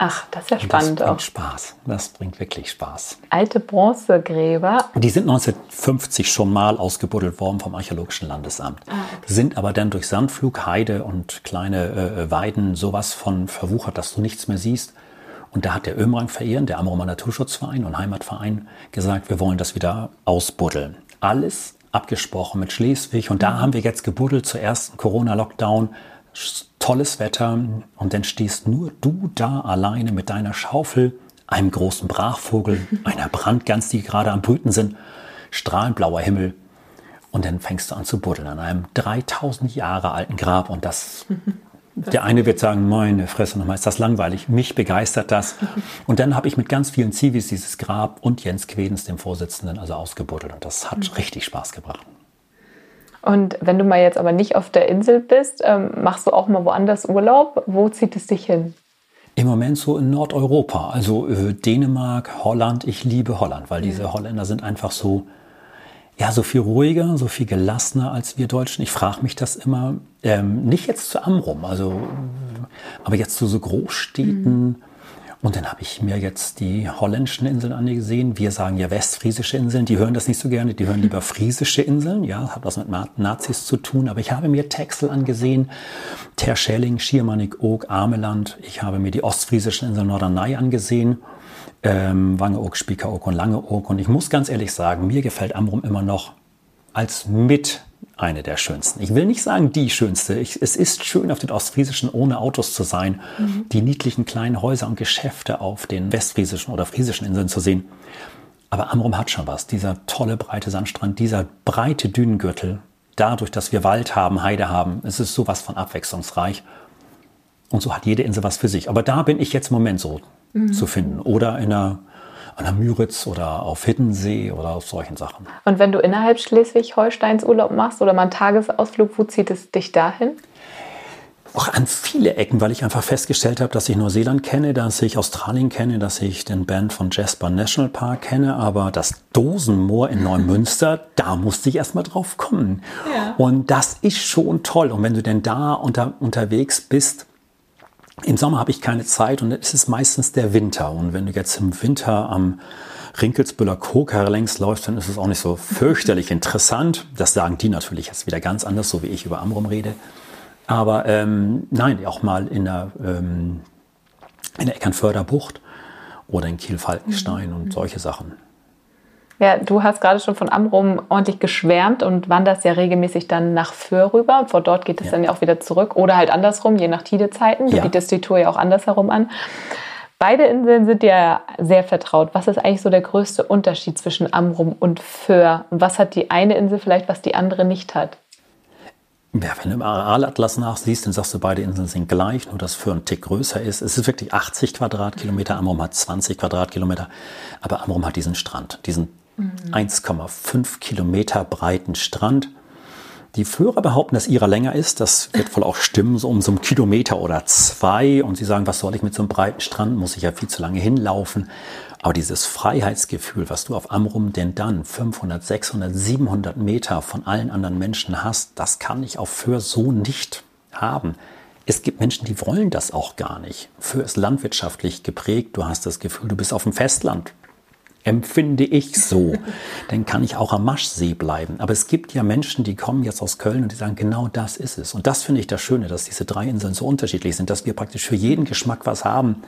Ach, das ist ja spannend. Das bringt auch. Spaß. Das bringt wirklich Spaß. Alte Bronzegräber. Die sind 1950 schon mal ausgebuddelt worden vom Archäologischen Landesamt. Ah, okay. Sind aber dann durch Sandflug, Heide und kleine äh, Weiden sowas von verwuchert, dass du nichts mehr siehst. Und da hat der Ömrang verehren, der Amrumer Naturschutzverein und Heimatverein, gesagt, wir wollen das wieder ausbuddeln. Alles abgesprochen mit Schleswig. Und da mhm. haben wir jetzt gebuddelt zur ersten Corona-Lockdown. Tolles Wetter. Und dann stehst nur du da alleine mit deiner Schaufel, einem großen Brachvogel, [laughs] einer Brandgans, die gerade am Brüten sind, strahlend blauer Himmel. Und dann fängst du an zu buddeln an einem 3000 Jahre alten Grab. Und das [laughs] Der eine wird sagen, meine Fresse nochmal, ist das langweilig. Mich begeistert das. Und dann habe ich mit ganz vielen Zivis dieses Grab und Jens Quedens, dem Vorsitzenden, also ausgebuddelt. Und das hat mhm. richtig Spaß gebracht. Und wenn du mal jetzt aber nicht auf der Insel bist, ähm, machst du auch mal woanders Urlaub? Wo zieht es dich hin? Im Moment so in Nordeuropa, also äh, Dänemark, Holland. Ich liebe Holland, weil diese Holländer sind einfach so, ja, so viel ruhiger, so viel gelassener als wir Deutschen. Ich frage mich das immer, ähm, nicht jetzt zu Amrum, also, aber jetzt zu so Großstädten. Mhm. Und dann habe ich mir jetzt die holländischen Inseln angesehen. Wir sagen ja westfriesische Inseln. Die hören das nicht so gerne. Die hören lieber [laughs] friesische Inseln. Ja, hat was mit Nazis zu tun. Aber ich habe mir Texel angesehen, Terschelling, Schiermannig, Oog, Ameland. Ich habe mir die ostfriesischen Inseln Norderney angesehen. Ähm, Wangeoog, Spiekeroog und Langeoog. Und ich muss ganz ehrlich sagen, mir gefällt Amrum immer noch als mit eine der schönsten. Ich will nicht sagen die schönste. Ich, es ist schön, auf den Ostfriesischen ohne Autos zu sein, mhm. die niedlichen kleinen Häuser und Geschäfte auf den westfriesischen oder friesischen Inseln zu sehen. Aber Amrum hat schon was. Dieser tolle breite Sandstrand, dieser breite Dünengürtel, dadurch, dass wir Wald haben, Heide haben, es ist sowas von abwechslungsreich. Und so hat jede Insel was für sich. Aber da bin ich jetzt im Moment so mhm. zu finden. Oder in einer an der Müritz oder auf Hiddensee oder auf solchen Sachen. Und wenn du innerhalb Schleswig-Holsteins Urlaub machst oder mal einen Tagesausflug, wo zieht es dich dahin? Auch an viele Ecken, weil ich einfach festgestellt habe, dass ich Neuseeland kenne, dass ich Australien kenne, dass ich den Band von Jasper National Park kenne, aber das Dosenmoor in Neumünster, da musste ich erstmal drauf kommen. Ja. Und das ist schon toll. Und wenn du denn da unter, unterwegs bist, im Sommer habe ich keine Zeit und es ist meistens der Winter. Und wenn du jetzt im Winter am Rinkelsbüller Koker längs läufst, dann ist es auch nicht so fürchterlich interessant. Das sagen die natürlich jetzt wieder ganz anders, so wie ich über Amrum rede. Aber ähm, nein, auch mal in der, ähm, in der Eckernförder Bucht oder in Kiel-Falkenstein mhm. und solche Sachen. Ja, du hast gerade schon von Amrum ordentlich geschwärmt und wanderst ja regelmäßig dann nach Föhr rüber. Vor dort geht es ja. dann ja auch wieder zurück oder halt andersrum, je nach Tidezeiten. Du ja. bietest die Tour ja auch andersherum an. Beide Inseln sind ja sehr vertraut. Was ist eigentlich so der größte Unterschied zwischen Amrum und Föhr? Und was hat die eine Insel vielleicht, was die andere nicht hat? Ja, wenn du im Arealatlas nachsiehst, dann sagst du, beide Inseln sind gleich, nur dass für einen Tick größer ist. Es ist wirklich 80 Quadratkilometer, Amrum hat 20 Quadratkilometer, aber Amrum hat diesen Strand, diesen 1,5 Kilometer breiten Strand. Die Führer behaupten, dass ihrer länger ist. Das wird wohl auch stimmen, so um so einen Kilometer oder zwei. Und sie sagen, was soll ich mit so einem breiten Strand? Muss ich ja viel zu lange hinlaufen. Aber dieses Freiheitsgefühl, was du auf Amrum denn dann 500, 600, 700 Meter von allen anderen Menschen hast, das kann ich auf Föhr so nicht haben. Es gibt Menschen, die wollen das auch gar nicht. Föhr ist landwirtschaftlich geprägt. Du hast das Gefühl, du bist auf dem Festland empfinde ich so. Dann kann ich auch am Maschsee bleiben. Aber es gibt ja Menschen, die kommen jetzt aus Köln und die sagen, genau das ist es. Und das finde ich das Schöne, dass diese drei Inseln so unterschiedlich sind, dass wir praktisch für jeden Geschmack was haben.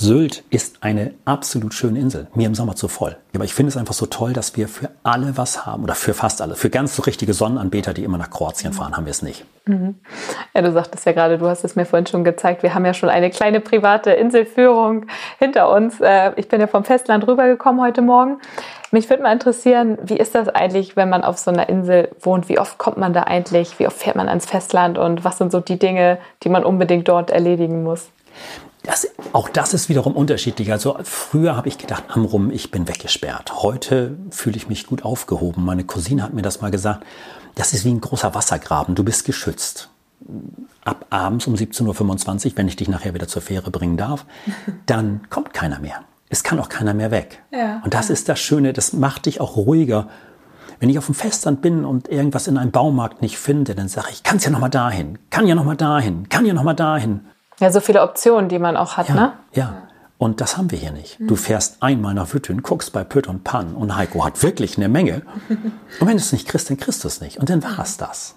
Sylt ist eine absolut schöne Insel. Mir im Sommer zu voll. Aber ich finde es einfach so toll, dass wir für alle was haben. Oder für fast alle. Für ganz so richtige Sonnenanbeter, die immer nach Kroatien fahren, haben wir es nicht. Mhm. Ja, du sagtest ja gerade, du hast es mir vorhin schon gezeigt. Wir haben ja schon eine kleine private Inselführung hinter uns. Äh, ich bin ja vom Festland rübergekommen heute Morgen. Mich würde mal interessieren, wie ist das eigentlich, wenn man auf so einer Insel wohnt? Wie oft kommt man da eigentlich? Wie oft fährt man ans Festland? Und was sind so die Dinge, die man unbedingt dort erledigen muss? Das, auch das ist wiederum unterschiedlich. Also früher habe ich gedacht, Amrum, ich bin weggesperrt. Heute fühle ich mich gut aufgehoben. Meine Cousine hat mir das mal gesagt. Das ist wie ein großer Wassergraben. Du bist geschützt. Ab abends um 17.25 Uhr, wenn ich dich nachher wieder zur Fähre bringen darf, [laughs] dann kommt keiner mehr. Es kann auch keiner mehr weg. Ja, und das ja. ist das Schöne, das macht dich auch ruhiger. Wenn ich auf dem Festland bin und irgendwas in einem Baumarkt nicht finde, dann sage ich, kann es ja noch mal dahin, kann ja noch mal dahin, kann ja noch mal dahin. Ja, so viele Optionen, die man auch hat, ja, ne? Ja. Und das haben wir hier nicht. Du fährst einmal nach Wüthen, guckst bei Pütt und Pan und Heiko hat wirklich eine Menge. Und wenn du es nicht kriegst, dann kriegst du es nicht. Und dann war es das.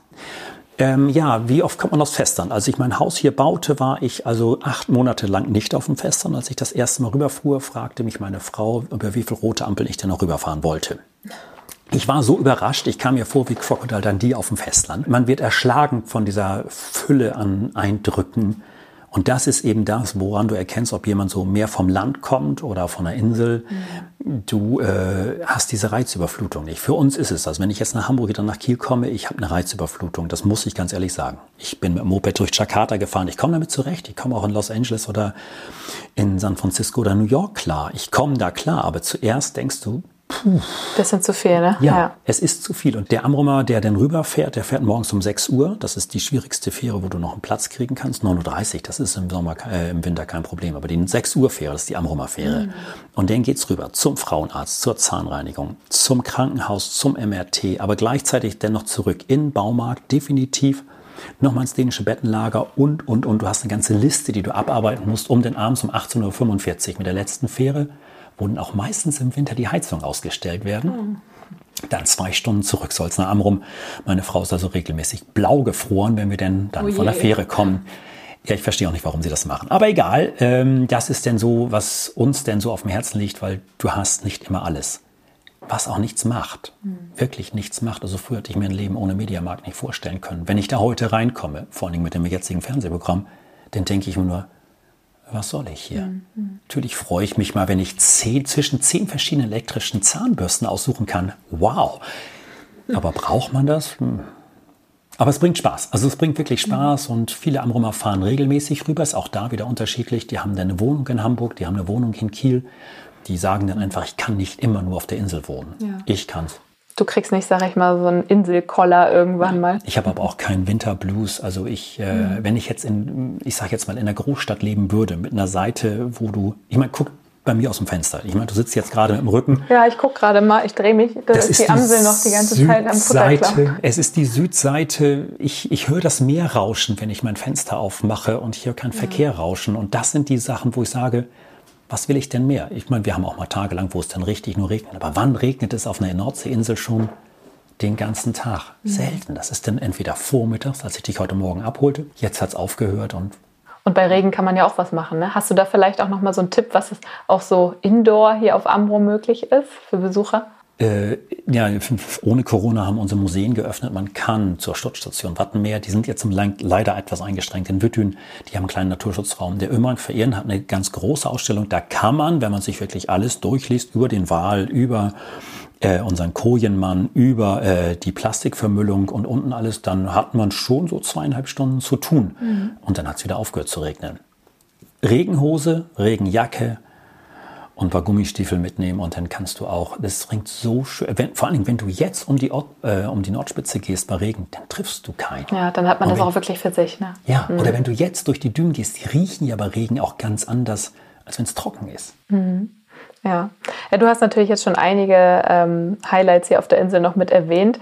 Ähm, ja, wie oft kommt man aufs Festland? Als ich mein Haus hier baute, war ich also acht Monate lang nicht auf dem Festland. Als ich das erste Mal rüberfuhr, fragte mich meine Frau, über wie viele rote Ampeln ich denn noch rüberfahren wollte. Ich war so überrascht, ich kam mir vor wie Crocodile Dundee auf dem Festland. Man wird erschlagen von dieser Fülle an Eindrücken, und das ist eben das, woran du erkennst, ob jemand so mehr vom Land kommt oder von einer Insel. Mhm. Du äh, hast diese Reizüberflutung nicht. Für uns ist es das. Wenn ich jetzt nach Hamburg oder nach Kiel komme, ich habe eine Reizüberflutung. Das muss ich ganz ehrlich sagen. Ich bin mit dem Moped durch Jakarta gefahren. Ich komme damit zurecht. Ich komme auch in Los Angeles oder in San Francisco oder New York klar. Ich komme da klar. Aber zuerst denkst du, Puh. Das sind zu viel, ne? Ja, ja, es ist zu viel. Und der Amrumer, der denn rüberfährt, der fährt morgens um 6 Uhr. Das ist die schwierigste Fähre, wo du noch einen Platz kriegen kannst. 9.30 Uhr, das ist im, Sommer, äh, im Winter kein Problem. Aber die 6 Uhr Fähre, das ist die Amrumer Fähre. Mhm. Und dann geht's rüber zum Frauenarzt, zur Zahnreinigung, zum Krankenhaus, zum MRT, aber gleichzeitig dennoch zurück in den Baumarkt, definitiv nochmal ins dänische Bettenlager und, und, und. Du hast eine ganze Liste, die du abarbeiten musst, um den abends um 18.45 Uhr mit der letzten Fähre, wo dann auch meistens im Winter die Heizung ausgestellt werden. Dann zwei Stunden zurück, Solzner Amrum. Meine Frau ist also regelmäßig blau gefroren, wenn wir denn dann oh von der Fähre kommen. Ja, ich verstehe auch nicht, warum sie das machen. Aber egal, ähm, das ist denn so, was uns denn so auf dem Herzen liegt, weil du hast nicht immer alles. Was auch nichts macht. Mhm. Wirklich nichts macht. Also früher hätte ich mir ein Leben ohne Mediamarkt nicht vorstellen können. Wenn ich da heute reinkomme, vor allem mit dem jetzigen Fernsehprogramm, dann denke ich mir nur, was soll ich hier? Mhm. Natürlich freue ich mich mal, wenn ich zehn, zwischen zehn verschiedenen elektrischen Zahnbürsten aussuchen kann. Wow! Aber braucht man das? Hm. Aber es bringt Spaß. Also es bringt wirklich Spaß und viele Amrumer fahren regelmäßig rüber. Ist auch da wieder unterschiedlich. Die haben dann eine Wohnung in Hamburg, die haben eine Wohnung in Kiel. Die sagen dann einfach, ich kann nicht immer nur auf der Insel wohnen. Ja. Ich kann's. Du kriegst nicht, sag ich mal, so einen Inselkoller irgendwann mal. Ich habe aber auch keinen Winterblues. Also ich, äh, mhm. wenn ich jetzt in, ich sag jetzt mal, in einer Großstadt leben würde, mit einer Seite, wo du, ich meine, guck bei mir aus dem Fenster. Ich meine, du sitzt jetzt gerade mit dem Rücken. Ja, ich gucke gerade mal, ich drehe mich. Das, das ist die, die Amsel noch die ganze Südseite, Zeit am Futterklau. Es ist die Südseite. Ich, ich höre das Meer rauschen, wenn ich mein Fenster aufmache und ich höre keinen ja. Verkehr rauschen. Und das sind die Sachen, wo ich sage, was will ich denn mehr? Ich meine, wir haben auch mal Tage lang, wo es dann richtig nur regnet. Aber wann regnet es auf einer Nordseeinsel schon den ganzen Tag? Mhm. Selten. Das ist dann entweder vormittags, als ich dich heute Morgen abholte. Jetzt hat es aufgehört und und bei Regen kann man ja auch was machen. Ne? Hast du da vielleicht auch noch mal so einen Tipp, was auch so indoor hier auf Ambro möglich ist für Besucher? Äh, ja, ohne Corona haben unsere Museen geöffnet. Man kann zur Sturzstation Wattenmeer, die sind jetzt im Land leider etwas eingeschränkt in Wüttün, die haben einen kleinen Naturschutzraum. Der Ömerang verehren hat eine ganz große Ausstellung. Da kann man, wenn man sich wirklich alles durchliest, über den Wal, über äh, unseren Kojenmann, über äh, die Plastikvermüllung und unten alles, dann hat man schon so zweieinhalb Stunden zu tun. Mhm. Und dann hat es wieder aufgehört zu regnen. Regenhose, Regenjacke, und ein paar Gummistiefel mitnehmen und dann kannst du auch, das ringt so schön, wenn, vor allem wenn du jetzt um die, Ort, äh, um die Nordspitze gehst bei Regen, dann triffst du keinen. Ja, dann hat man und das wenn, auch wirklich für sich. Ne? Ja, mhm. oder wenn du jetzt durch die Dünen gehst, die riechen ja bei Regen auch ganz anders, als wenn es trocken ist. Mhm. Ja. ja, du hast natürlich jetzt schon einige ähm, Highlights hier auf der Insel noch mit erwähnt.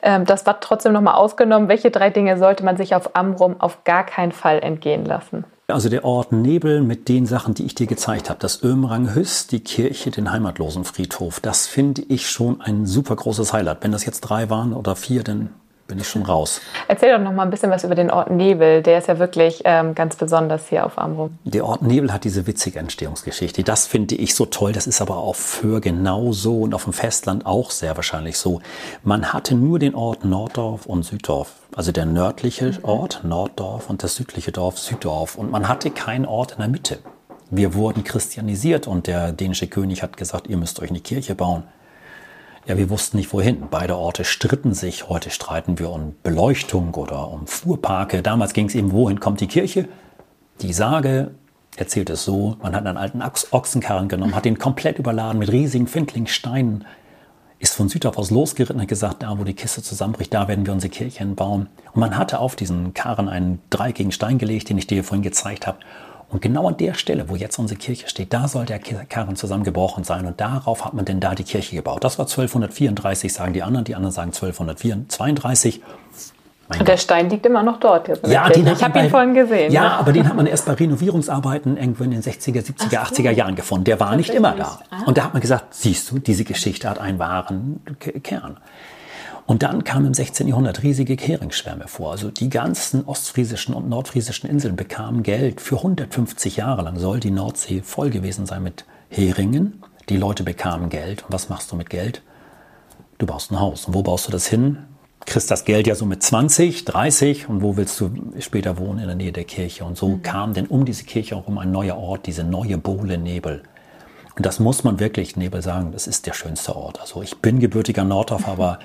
Ähm, das war trotzdem nochmal ausgenommen. Welche drei Dinge sollte man sich auf Amrum auf gar keinen Fall entgehen lassen? Also der Ort Nebel mit den Sachen, die ich dir gezeigt habe. Das Ömrang Hüss, die Kirche, den Heimatlosenfriedhof. Das finde ich schon ein super großes Highlight. Wenn das jetzt drei waren oder vier, dann bin ich schon raus. Erzähl doch noch mal ein bisschen was über den Ort Nebel. Der ist ja wirklich ähm, ganz besonders hier auf Amrum. Der Ort Nebel hat diese witzige Entstehungsgeschichte. Das finde ich so toll. Das ist aber auch für genau so und auf dem Festland auch sehr wahrscheinlich so. Man hatte nur den Ort Norddorf und Süddorf. Also der nördliche mhm. Ort Norddorf und das südliche Dorf Süddorf. Und man hatte keinen Ort in der Mitte. Wir wurden christianisiert und der dänische König hat gesagt, ihr müsst euch eine Kirche bauen. Ja, wir wussten nicht wohin. Beide Orte stritten sich. Heute streiten wir um Beleuchtung oder um Fuhrparke. Damals ging es eben, wohin kommt die Kirche? Die Sage erzählt es so, man hat einen alten Ochsenkarren genommen, hat ihn komplett überladen mit riesigen Findlingsteinen, ist von Südorf aus losgeritten und gesagt, da wo die Kiste zusammenbricht, da werden wir unsere Kirche bauen. Und man hatte auf diesen Karren einen dreieckigen Stein gelegt, den ich dir vorhin gezeigt habe. Und genau an der Stelle, wo jetzt unsere Kirche steht, da soll der Karren zusammengebrochen sein. Und darauf hat man denn da die Kirche gebaut. Das war 1234, sagen die anderen. Die anderen sagen 1232. Mein und der Stein liegt immer noch dort. Jetzt ja, den ich habe ihn vorhin gesehen. Ja, ja, aber den hat man erst bei Renovierungsarbeiten irgendwo in den 60er, 70er, so. 80er Jahren gefunden. Der war nicht immer da. Ah. Und da hat man gesagt, siehst du, diese Geschichte hat einen wahren Kern. Und dann kamen im 16. Jahrhundert riesige Heringsschwärme vor. Also die ganzen ostfriesischen und nordfriesischen Inseln bekamen Geld. Für 150 Jahre lang soll die Nordsee voll gewesen sein mit Heringen. Die Leute bekamen Geld. Und was machst du mit Geld? Du baust ein Haus. Und wo baust du das hin? Kriegst das Geld ja so mit 20, 30 und wo willst du später wohnen? In der Nähe der Kirche. Und so mhm. kam denn um diese Kirche herum ein neuer Ort, diese neue Bohle Nebel. Und das muss man wirklich Nebel sagen, das ist der schönste Ort. Also ich bin gebürtiger Nordorf, aber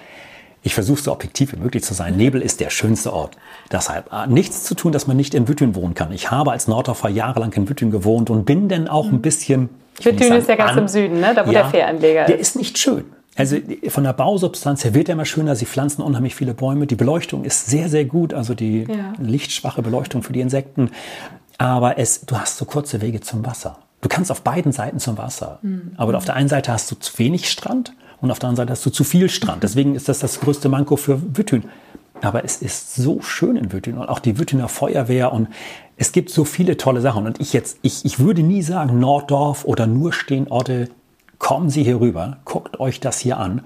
ich versuche so objektiv wie möglich zu sein. Nebel ist der schönste Ort. Deshalb äh, nichts zu tun, dass man nicht in Wüttün wohnen kann. Ich habe als Norddorfer jahrelang in Wüttün gewohnt und bin dann auch ein bisschen. Wüttün ist ja ganz an, im Süden, ne? da wo ja, der Fähranleger ist. Der ist nicht schön. Also von der Bausubstanz her wird er immer schöner. Sie pflanzen unheimlich viele Bäume. Die Beleuchtung ist sehr, sehr gut. Also die ja. lichtschwache Beleuchtung für die Insekten. Aber es, du hast so kurze Wege zum Wasser. Du kannst auf beiden Seiten zum Wasser. Mhm. Aber auf der einen Seite hast du zu wenig Strand und auf der anderen Seite hast du zu viel Strand. Deswegen ist das das größte Manko für Wüttün. Aber es ist so schön in Wüttin und auch die Wüttener Feuerwehr und es gibt so viele tolle Sachen. Und ich jetzt, ich, ich würde nie sagen Norddorf oder nur Stehnorte. Kommen Sie hier rüber, guckt euch das hier an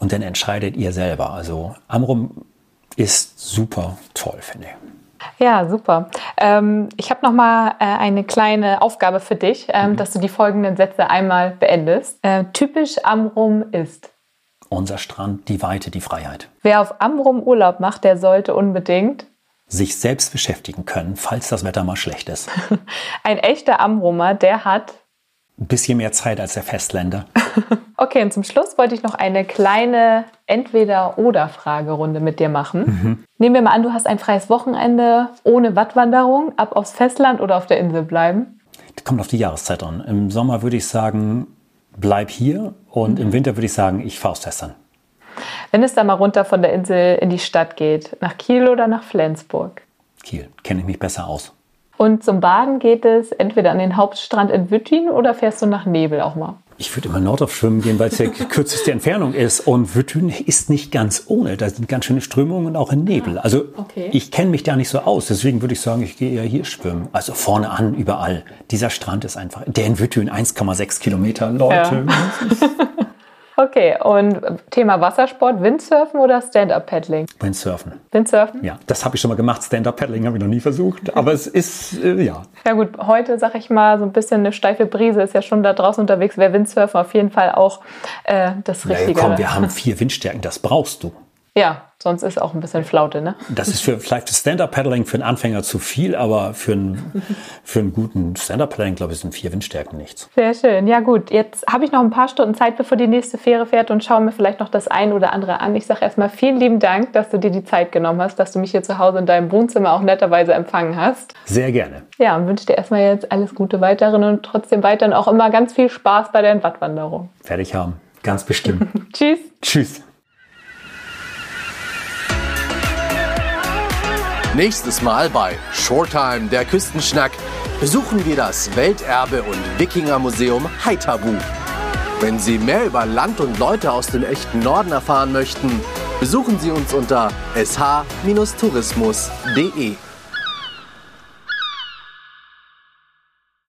und dann entscheidet ihr selber. Also Amrum ist super toll, finde ich. Ja, super. Ähm, ich habe noch mal äh, eine kleine Aufgabe für dich, ähm, mhm. dass du die folgenden Sätze einmal beendest. Äh, typisch Amrum ist. Unser Strand, die Weite, die Freiheit. Wer auf Amrum Urlaub macht, der sollte unbedingt sich selbst beschäftigen können, falls das Wetter mal schlecht ist. [laughs] Ein echter Amrumer, der hat ein bisschen mehr Zeit als der Festländer. [laughs] okay, und zum Schluss wollte ich noch eine kleine Entweder-Oder-Fragerunde mit dir machen. Mhm. Nehmen wir mal an, du hast ein freies Wochenende ohne Wattwanderung, ab aufs Festland oder auf der Insel bleiben? Das kommt auf die Jahreszeit an. Im Sommer würde ich sagen, bleib hier und mhm. im Winter würde ich sagen, ich fahre aufs Festland. Wenn es da mal runter von der Insel in die Stadt geht, nach Kiel oder nach Flensburg? Kiel, kenne ich mich besser aus. Und zum Baden geht es entweder an den Hauptstrand in Wüttin oder fährst du nach Nebel auch mal? Ich würde immer Nordorf schwimmen gehen, weil es ja [laughs] kürzeste Entfernung ist. Und Wüttin ist nicht ganz ohne. Da sind ganz schöne Strömungen und auch in Nebel. Ah, also okay. ich kenne mich da nicht so aus. Deswegen würde ich sagen, ich gehe eher hier schwimmen. Also vorne an, überall. Dieser Strand ist einfach, der in Wüttin 1,6 Kilometer, Leute. Ja. Okay, und Thema Wassersport, Windsurfen oder Stand-Up-Paddling? Windsurfen. Windsurfen? Ja, das habe ich schon mal gemacht. Stand-Up-Paddling habe ich noch nie versucht, aber es ist, äh, ja. Ja gut, heute sage ich mal, so ein bisschen eine steife Brise ist ja schon da draußen unterwegs. Wäre Windsurfen auf jeden Fall auch äh, das Richtige. Ja, komm, wir haben vier Windstärken, das brauchst du. Ja, sonst ist auch ein bisschen Flaute, ne? Das ist für vielleicht Stand-Up-Paddling für einen Anfänger zu viel, aber für einen, für einen guten Stand-Up-Paddling, glaube ich, sind vier Windstärken nichts. Sehr schön. Ja gut, jetzt habe ich noch ein paar Stunden Zeit, bevor die nächste Fähre fährt und schaue mir vielleicht noch das ein oder andere an. Ich sage erstmal vielen lieben Dank, dass du dir die Zeit genommen hast, dass du mich hier zu Hause in deinem Wohnzimmer auch netterweise empfangen hast. Sehr gerne. Ja, und wünsche dir erstmal jetzt alles Gute weiterhin und trotzdem weiterhin auch immer ganz viel Spaß bei deinen Wattwanderungen. Fertig haben. Ganz bestimmt. [laughs] Tschüss. Tschüss. Nächstes Mal bei Shorttime, der Küstenschnack, besuchen wir das Welterbe und Wikingermuseum Haithabu. Wenn Sie mehr über Land und Leute aus dem echten Norden erfahren möchten, besuchen Sie uns unter sh-tourismus.de.